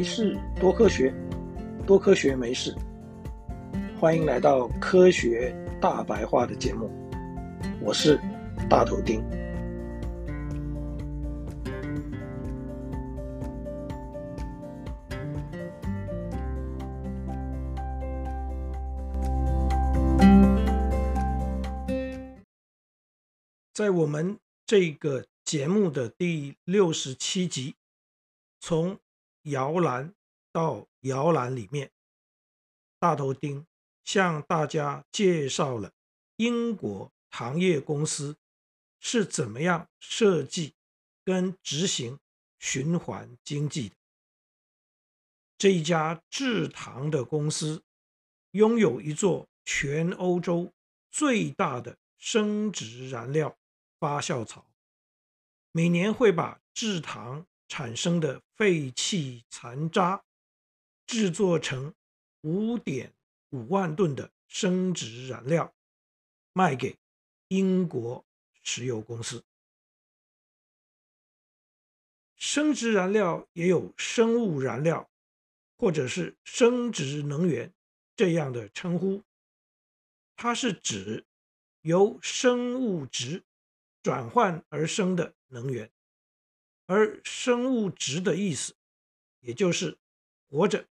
没事多科学，多科学没事。欢迎来到科学大白话的节目，我是大头丁。在我们这个节目的第六十七集，从摇篮到摇篮里面，大头钉向大家介绍了英国糖业公司是怎么样设计跟执行循环经济的。这一家制糖的公司拥有一座全欧洲最大的生质燃料发酵槽，每年会把制糖产生的废弃残渣制作成五点五万吨的生质燃料，卖给英国石油公司。生质燃料也有生物燃料，或者是生质能源这样的称呼，它是指由生物质转换而生的能源，而生物质的意思，也就是活着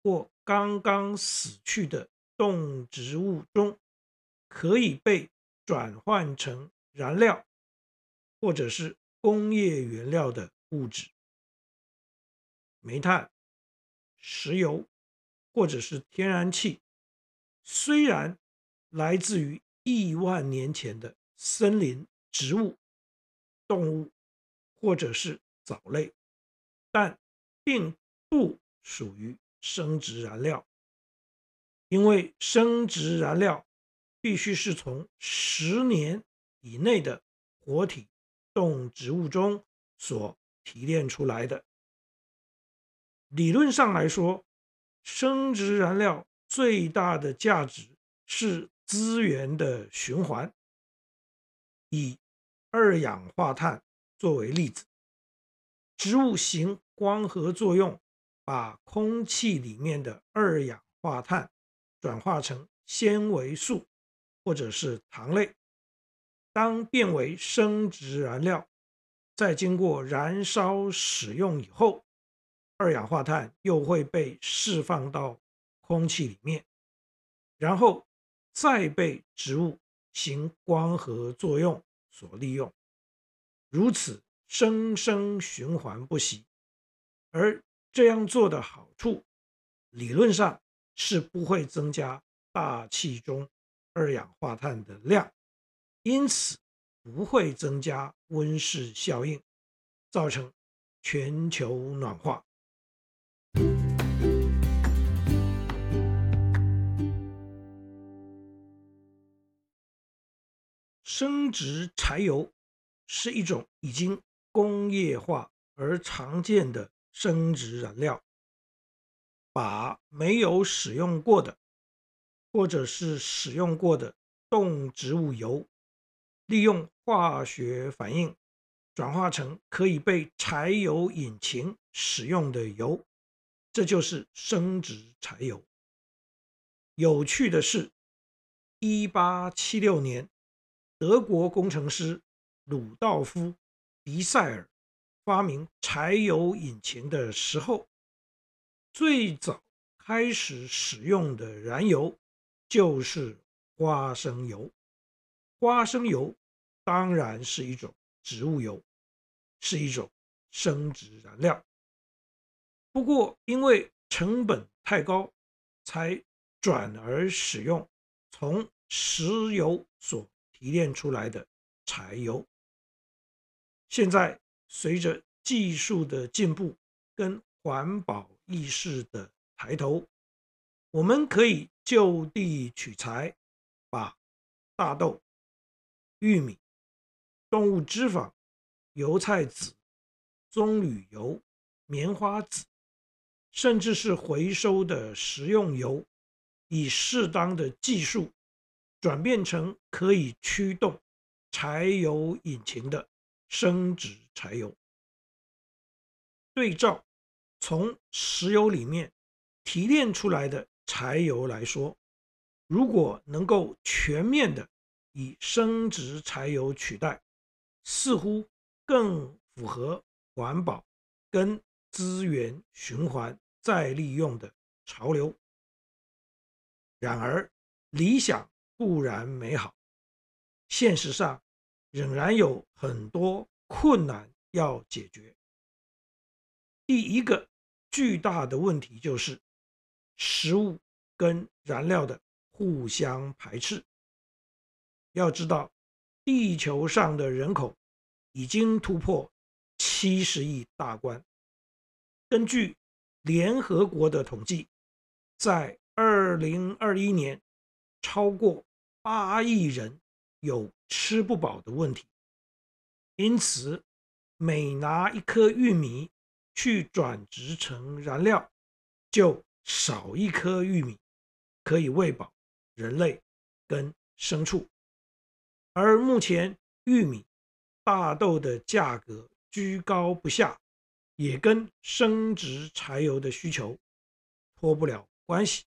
或刚刚死去的动植物中可以被转换成燃料或者是工业原料的物质，煤炭、石油或者是天然气，虽然来自于亿万年前的森林。植物、动物或者是藻类，但并不属于生质燃料，因为生质燃料必须是从十年以内的活体动植物中所提炼出来的。理论上来说，生质燃料最大的价值是资源的循环。以二氧化碳作为例子，植物行光合作用，把空气里面的二氧化碳转化成纤维素或者是糖类，当变为生质燃料，再经过燃烧使用以后，二氧化碳又会被释放到空气里面，然后再被植物行光合作用。所利用，如此生生循环不息，而这样做的好处，理论上是不会增加大气中二氧化碳的量，因此不会增加温室效应，造成全球暖化。升值柴油是一种已经工业化而常见的生质燃料，把没有使用过的或者是使用过的动植物油，利用化学反应转化成可以被柴油引擎使用的油，这就是生质柴油。有趣的是，一八七六年。德国工程师鲁道夫·迪塞尔发明柴油引擎的时候，最早开始使用的燃油就是花生油。花生油当然是一种植物油，是一种生质燃料。不过因为成本太高，才转而使用从石油所提炼出来的柴油，现在随着技术的进步跟环保意识的抬头，我们可以就地取材，把大豆、玉米、动物脂肪、油菜籽、棕榈油、棉花籽，甚至是回收的食用油，以适当的技术。转变成可以驱动柴油引擎的生质柴油。对照从石油里面提炼出来的柴油来说，如果能够全面的以生质柴油取代，似乎更符合环保跟资源循环再利用的潮流。然而，理想固然美好，现实上仍然有很多困难要解决。第一个巨大的问题就是食物跟燃料的互相排斥。要知道，地球上的人口已经突破七十亿大关。根据联合国的统计，在二零二一年，超过八亿人有吃不饱的问题。因此，每拿一颗玉米去转职成燃料，就少一颗玉米可以喂饱人类跟牲畜，而目前玉米、大豆的价格居高不下，也跟生质柴油的需求脱不了关系。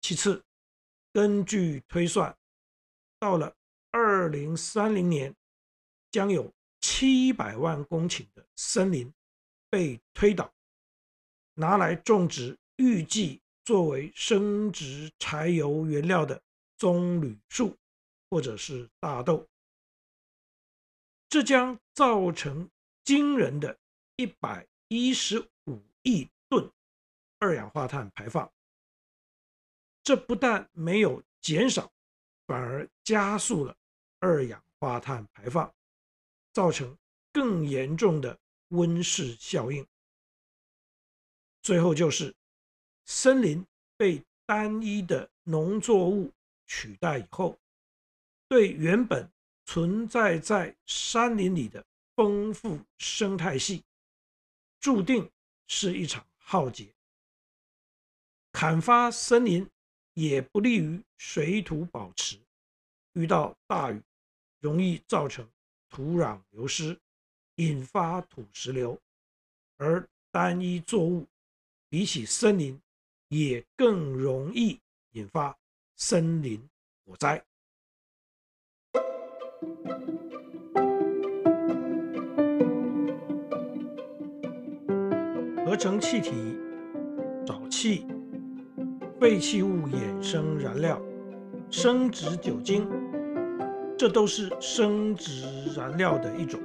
其次，根据推算，到了二零三零年，将有七百万公顷的森林被推倒，拿来种植预计作为生质柴油原料的棕榈树或者是大豆，这将造成惊人的一百一十五亿吨二氧化碳排放。这不但没有减少，反而加速了二氧化碳排放。造成更严重的温室效应。最后就是，森林被单一的农作物取代以后，对原本存在在山林里的丰富生态系，注定是一场浩劫。砍伐森林也不利于水土保持，遇到大雨容易造成。土壤流失，引发土石流，而单一作物比起森林，也更容易引发森林火灾。合成气体、沼气、废弃物衍生燃料、生质酒精。这都是生质燃料的一种，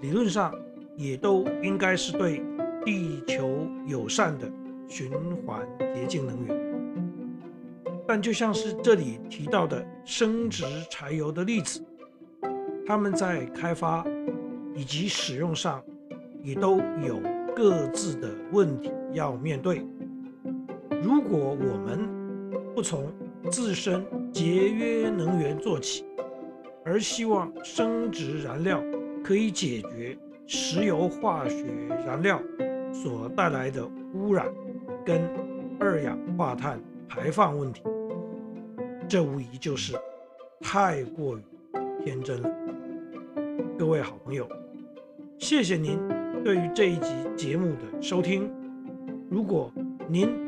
理论上也都应该是对地球友善的循环洁净能源。但就像是这里提到的生质柴油的例子，他们在开发以及使用上也都有各自的问题要面对。如果我们不从自身节约能源做起，而希望生质燃料可以解决石油化学燃料所带来的污染跟二氧化碳排放问题，这无疑就是太过于天真了。各位好朋友，谢谢您对于这一集节目的收听。如果您